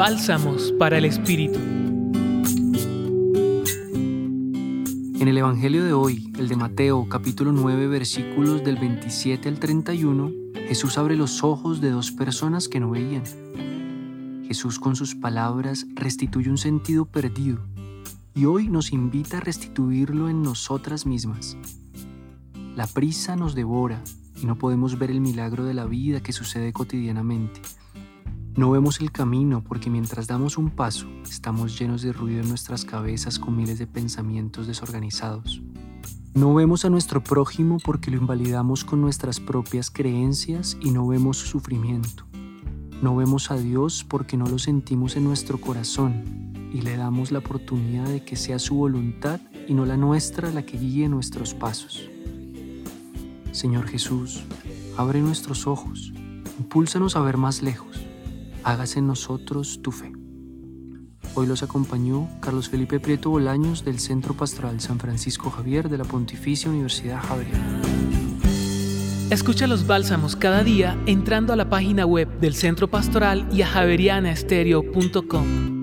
Bálsamos para el Espíritu. En el Evangelio de hoy, el de Mateo capítulo 9 versículos del 27 al 31, Jesús abre los ojos de dos personas que no veían. Jesús con sus palabras restituye un sentido perdido y hoy nos invita a restituirlo en nosotras mismas. La prisa nos devora y no podemos ver el milagro de la vida que sucede cotidianamente. No vemos el camino porque mientras damos un paso estamos llenos de ruido en nuestras cabezas con miles de pensamientos desorganizados. No vemos a nuestro prójimo porque lo invalidamos con nuestras propias creencias y no vemos su sufrimiento. No vemos a Dios porque no lo sentimos en nuestro corazón y le damos la oportunidad de que sea su voluntad y no la nuestra la que guíe nuestros pasos. Señor Jesús, abre nuestros ojos, impúlsanos a ver más lejos, hágase en nosotros tu fe. Hoy los acompañó Carlos Felipe Prieto Bolaños del Centro Pastoral San Francisco Javier de la Pontificia Universidad Javeriana. Escucha los bálsamos cada día entrando a la página web del Centro Pastoral y a javerianaestereo.com.